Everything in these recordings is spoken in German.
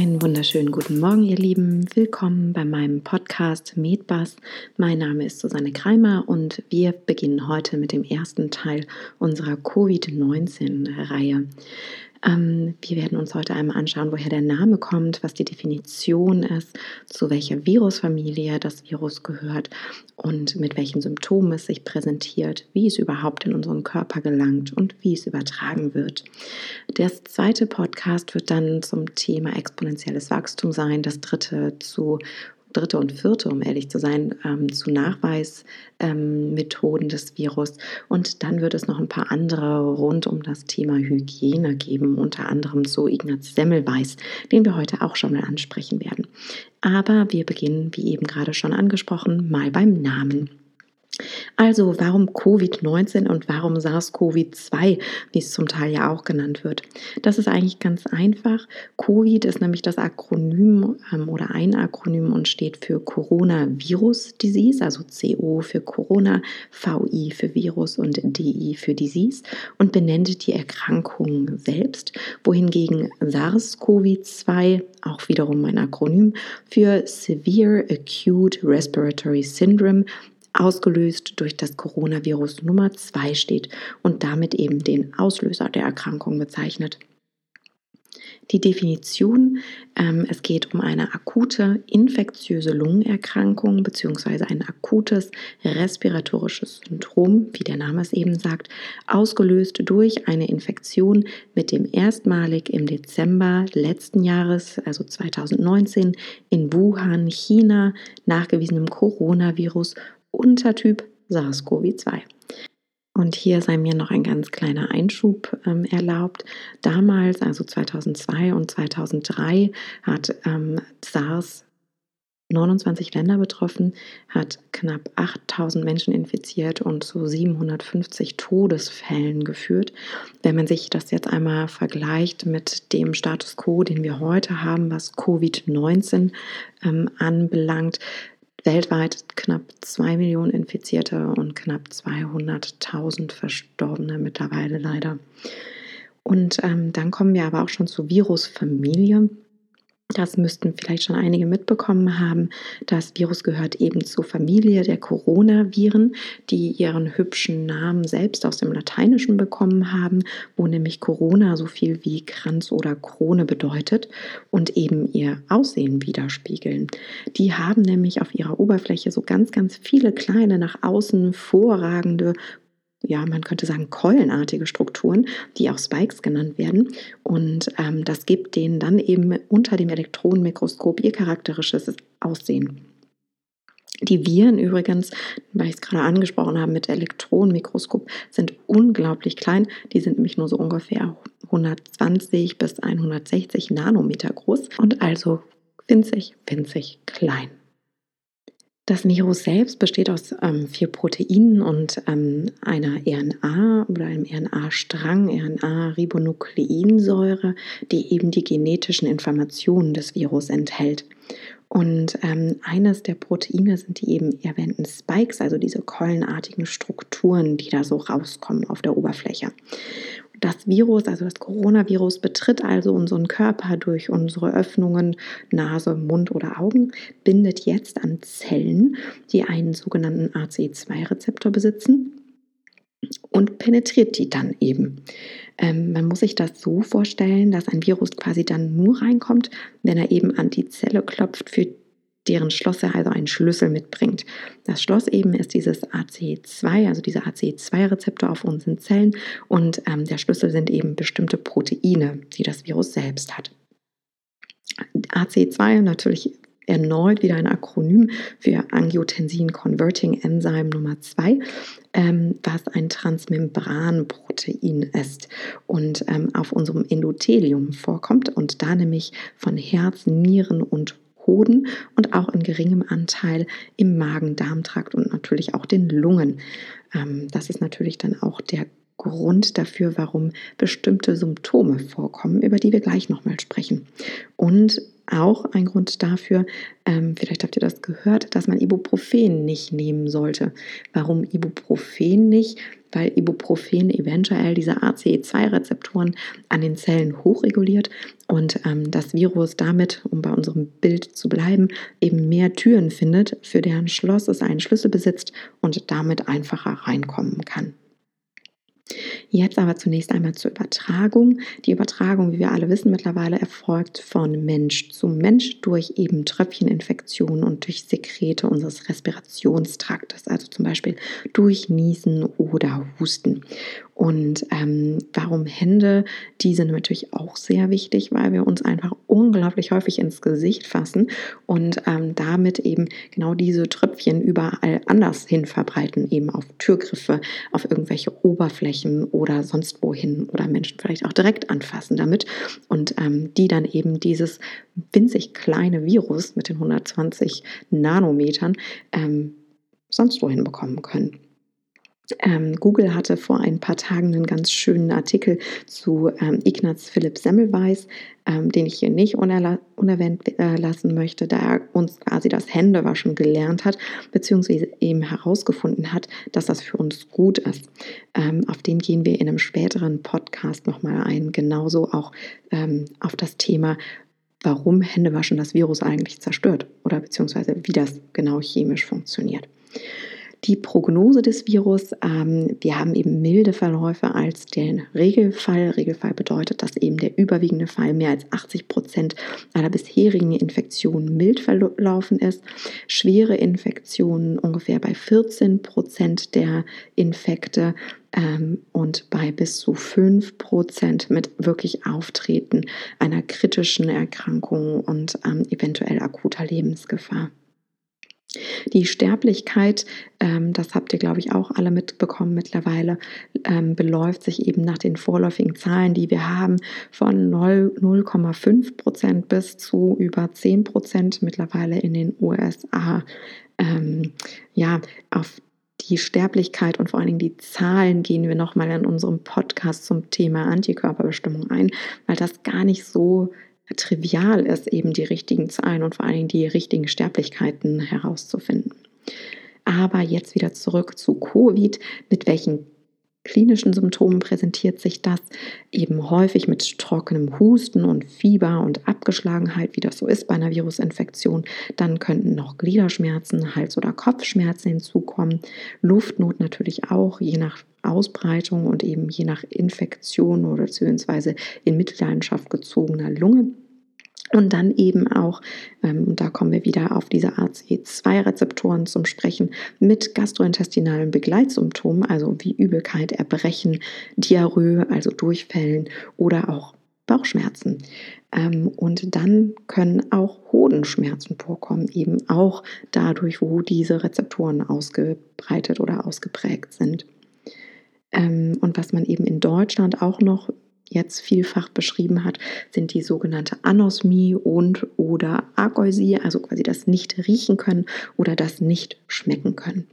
Einen wunderschönen guten Morgen, ihr Lieben. Willkommen bei meinem Podcast Medbus. Mein Name ist Susanne Kreimer und wir beginnen heute mit dem ersten Teil unserer Covid-19-Reihe. Ähm, wir werden uns heute einmal anschauen, woher der Name kommt, was die Definition ist, zu welcher Virusfamilie das Virus gehört und mit welchen Symptomen es sich präsentiert, wie es überhaupt in unseren Körper gelangt und wie es übertragen wird. Der zweite Podcast wird dann zum Thema exponentielles Wachstum sein, das dritte zu dritte und vierte, um ehrlich zu sein, ähm, zu Nachweismethoden ähm, des Virus. Und dann wird es noch ein paar andere rund um das Thema Hygiene geben, unter anderem zu Ignaz Semmelweis, den wir heute auch schon mal ansprechen werden. Aber wir beginnen, wie eben gerade schon angesprochen, mal beim Namen. Also warum Covid-19 und warum SARS-CoV-2, wie es zum Teil ja auch genannt wird? Das ist eigentlich ganz einfach. Covid ist nämlich das Akronym ähm, oder ein Akronym und steht für Coronavirus Disease, also CO für Corona, VI für Virus und DI für Disease und benennt die Erkrankung selbst, wohingegen SARS-CoV-2 auch wiederum ein Akronym für Severe Acute Respiratory Syndrome ausgelöst durch das Coronavirus Nummer 2 steht und damit eben den Auslöser der Erkrankung bezeichnet. Die Definition, ähm, es geht um eine akute infektiöse Lungenerkrankung bzw. ein akutes respiratorisches Syndrom, wie der Name es eben sagt, ausgelöst durch eine Infektion mit dem erstmalig im Dezember letzten Jahres, also 2019, in Wuhan, China, nachgewiesenem Coronavirus Untertyp SARS-CoV-2. Und hier sei mir noch ein ganz kleiner Einschub ähm, erlaubt. Damals, also 2002 und 2003, hat ähm, SARS 29 Länder betroffen, hat knapp 8000 Menschen infiziert und zu 750 Todesfällen geführt. Wenn man sich das jetzt einmal vergleicht mit dem Status quo, den wir heute haben, was Covid-19 ähm, anbelangt, weltweit knapp 2 Millionen Infizierte und knapp 200.000 Verstorbene mittlerweile leider. Und ähm, dann kommen wir aber auch schon zur Virusfamilie. Das müssten vielleicht schon einige mitbekommen haben. Das Virus gehört eben zur Familie der Coronaviren, die ihren hübschen Namen selbst aus dem Lateinischen bekommen haben, wo nämlich Corona so viel wie Kranz oder Krone bedeutet und eben ihr Aussehen widerspiegeln. Die haben nämlich auf ihrer Oberfläche so ganz, ganz viele kleine nach außen vorragende ja, man könnte sagen, keulenartige Strukturen, die auch Spikes genannt werden. Und ähm, das gibt denen dann eben unter dem Elektronenmikroskop ihr charakteristisches Aussehen. Die Viren übrigens, weil ich es gerade angesprochen habe mit Elektronenmikroskop, sind unglaublich klein. Die sind nämlich nur so ungefähr 120 bis 160 Nanometer groß und also winzig, winzig klein. Das Virus selbst besteht aus ähm, vier Proteinen und ähm, einer RNA oder einem RNA-Strang, RNA-Ribonukleinsäure, die eben die genetischen Informationen des Virus enthält. Und ähm, eines der Proteine sind die eben erwähnten Spikes, also diese keulenartigen Strukturen, die da so rauskommen auf der Oberfläche. Das Virus, also das Coronavirus, betritt also unseren Körper durch unsere Öffnungen, Nase, Mund oder Augen, bindet jetzt an Zellen, die einen sogenannten ACE2-Rezeptor besitzen und penetriert die dann eben. Ähm, man muss sich das so vorstellen, dass ein Virus quasi dann nur reinkommt, wenn er eben an die Zelle klopft, für deren Schloss er also einen Schlüssel mitbringt. Das Schloss eben ist dieses ACE2, also dieser ACE2-Rezeptor auf unseren Zellen und ähm, der Schlüssel sind eben bestimmte Proteine, die das Virus selbst hat. ACE2 natürlich erneut wieder ein Akronym für Angiotensin Converting Enzyme Nummer 2, ähm, was ein Transmembranprotein ist und ähm, auf unserem Endothelium vorkommt und da nämlich von Herz, Nieren und Hoden und auch in geringem Anteil im Magen-Darm-Trakt und natürlich auch den Lungen. Ähm, das ist natürlich dann auch der Grund dafür, warum bestimmte Symptome vorkommen, über die wir gleich nochmal sprechen. Und auch ein Grund dafür, ähm, vielleicht habt ihr das gehört, dass man Ibuprofen nicht nehmen sollte. Warum Ibuprofen nicht? Weil Ibuprofen eventuell diese ACE2-Rezeptoren an den Zellen hochreguliert und ähm, das Virus damit, um bei unserem Bild zu bleiben, eben mehr Türen findet, für deren Schloss es einen Schlüssel besitzt und damit einfacher reinkommen kann. Jetzt aber zunächst einmal zur Übertragung. Die Übertragung, wie wir alle wissen mittlerweile, erfolgt von Mensch zu Mensch durch eben Tröpfcheninfektionen und durch Sekrete unseres Respirationstraktes, also zum Beispiel durch Niesen oder Husten. Und ähm, warum Hände? Die sind natürlich auch sehr wichtig, weil wir uns einfach unglaublich häufig ins Gesicht fassen und ähm, damit eben genau diese Tröpfchen überall anders hin verbreiten, eben auf Türgriffe, auf irgendwelche Oberflächen oder sonst wohin oder Menschen vielleicht auch direkt anfassen damit und ähm, die dann eben dieses winzig kleine Virus mit den 120 Nanometern ähm, sonst wohin bekommen können. Ähm, Google hatte vor ein paar Tagen einen ganz schönen Artikel zu ähm, Ignaz Philipp Semmelweis, ähm, den ich hier nicht unerwähnt äh, lassen möchte, da er uns quasi das Händewaschen gelernt hat, beziehungsweise eben herausgefunden hat, dass das für uns gut ist. Ähm, auf den gehen wir in einem späteren Podcast nochmal ein, genauso auch ähm, auf das Thema, warum Händewaschen das Virus eigentlich zerstört oder beziehungsweise wie das genau chemisch funktioniert die Prognose des Virus. Ähm, wir haben eben milde Verläufe als den Regelfall. Regelfall bedeutet, dass eben der überwiegende Fall mehr als 80 Prozent aller bisherigen Infektionen mild verlaufen ist. Schwere Infektionen ungefähr bei 14 Prozent der Infekte ähm, und bei bis zu 5 Prozent mit wirklich Auftreten einer kritischen Erkrankung und ähm, eventuell akuter Lebensgefahr. Die Sterblichkeit, ähm, das habt ihr, glaube ich, auch alle mitbekommen mittlerweile, ähm, beläuft sich eben nach den vorläufigen Zahlen, die wir haben, von 0,5 Prozent bis zu über 10 Prozent mittlerweile in den USA. Ähm, ja, auf die Sterblichkeit und vor allen Dingen die Zahlen gehen wir nochmal in unserem Podcast zum Thema Antikörperbestimmung ein, weil das gar nicht so trivial ist, eben die richtigen Zahlen und vor allen Dingen die richtigen Sterblichkeiten herauszufinden. Aber jetzt wieder zurück zu Covid. Mit welchen klinischen Symptomen präsentiert sich das eben häufig mit trockenem Husten und Fieber und Abgeschlagenheit, wie das so ist bei einer Virusinfektion. Dann könnten noch Gliederschmerzen, Hals- oder Kopfschmerzen hinzukommen, Luftnot natürlich auch, je nach Ausbreitung und eben je nach Infektion oder beziehungsweise in Mitleidenschaft gezogener Lunge. Und dann eben auch, ähm, und da kommen wir wieder auf diese ACE2-Rezeptoren zum Sprechen, mit gastrointestinalen Begleitsymptomen, also wie Übelkeit, Erbrechen, Diarrhoe, also Durchfällen oder auch Bauchschmerzen. Ähm, und dann können auch Hodenschmerzen vorkommen, eben auch dadurch, wo diese Rezeptoren ausgebreitet oder ausgeprägt sind. Ähm, und was man eben in Deutschland auch noch jetzt vielfach beschrieben hat, sind die sogenannte Anosmie und oder Ageusie, also quasi das nicht riechen können oder das nicht schmecken können.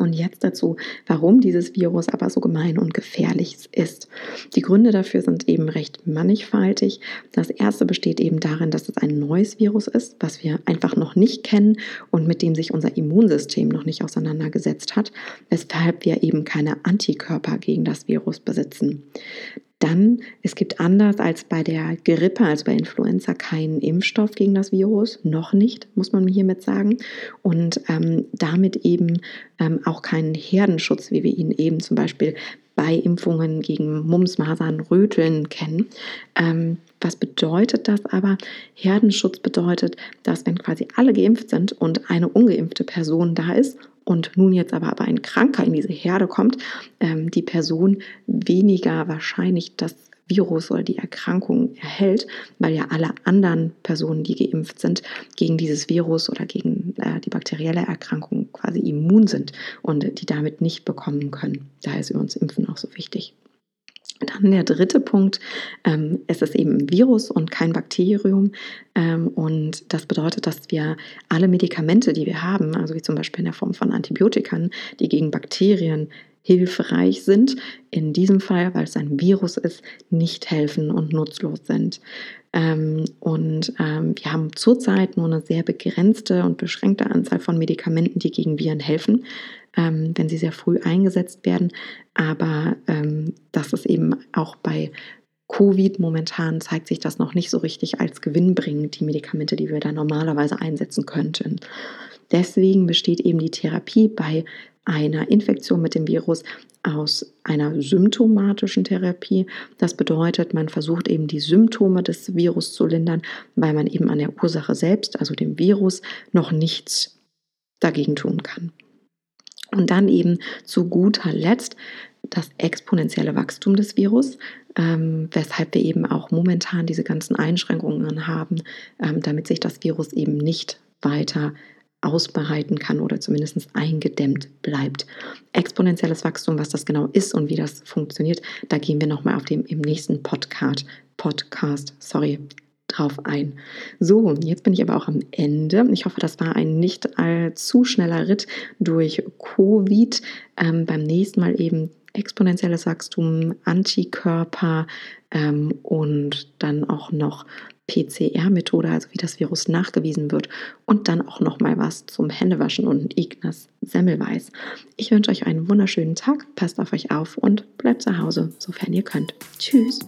Und jetzt dazu, warum dieses Virus aber so gemein und gefährlich ist. Die Gründe dafür sind eben recht mannigfaltig. Das erste besteht eben darin, dass es ein neues Virus ist, was wir einfach noch nicht kennen und mit dem sich unser Immunsystem noch nicht auseinandergesetzt hat, weshalb wir eben keine Antikörper gegen das Virus besitzen. Dann, es gibt anders als bei der Grippe, also bei Influenza, keinen Impfstoff gegen das Virus, noch nicht, muss man hiermit sagen. Und ähm, damit eben ähm, auch keinen Herdenschutz, wie wir ihn eben zum Beispiel bei Impfungen gegen Mumps, Masern, Röteln kennen. Ähm, was bedeutet das aber? Herdenschutz bedeutet, dass wenn quasi alle geimpft sind und eine ungeimpfte Person da ist und nun jetzt aber, aber ein Kranker in diese Herde kommt, ähm, die Person weniger wahrscheinlich das Virus oder die Erkrankung erhält, weil ja alle anderen Personen, die geimpft sind, gegen dieses Virus oder gegen äh, die bakterielle Erkrankung quasi immun sind und die damit nicht bekommen können. Daher ist übrigens Impfen auch so wichtig. Dann der dritte Punkt, ähm, es ist eben ein Virus und kein Bakterium. Ähm, und das bedeutet, dass wir alle Medikamente, die wir haben, also wie zum Beispiel in der Form von Antibiotikern, die gegen Bakterien hilfreich sind, in diesem Fall, weil es ein Virus ist, nicht helfen und nutzlos sind. Ähm, und ähm, wir haben zurzeit nur eine sehr begrenzte und beschränkte Anzahl von Medikamenten, die gegen Viren helfen, ähm, wenn sie sehr früh eingesetzt werden. Aber ähm, das ist eben auch bei Covid momentan zeigt sich das noch nicht so richtig als gewinnbringend, die Medikamente, die wir da normalerweise einsetzen könnten. Deswegen besteht eben die Therapie bei einer Infektion mit dem Virus aus einer symptomatischen Therapie. Das bedeutet, man versucht eben die Symptome des Virus zu lindern, weil man eben an der Ursache selbst, also dem Virus, noch nichts dagegen tun kann. Und dann eben zu guter Letzt das exponentielle Wachstum des Virus, ähm, weshalb wir eben auch momentan diese ganzen Einschränkungen haben, ähm, damit sich das Virus eben nicht weiter ausbreiten kann oder zumindest eingedämmt bleibt. Exponentielles Wachstum, was das genau ist und wie das funktioniert, da gehen wir nochmal auf dem im nächsten Podcast, Podcast, sorry, drauf ein. So, jetzt bin ich aber auch am Ende. Ich hoffe, das war ein nicht allzu schneller Ritt durch Covid. Ähm, beim nächsten Mal eben exponentielles Wachstum, Antikörper ähm, und dann auch noch PCR-Methode, also wie das Virus nachgewiesen wird und dann auch noch mal was zum Händewaschen und Ignaz Semmelweis. Ich wünsche euch einen wunderschönen Tag, passt auf euch auf und bleibt zu Hause, sofern ihr könnt. Tschüss.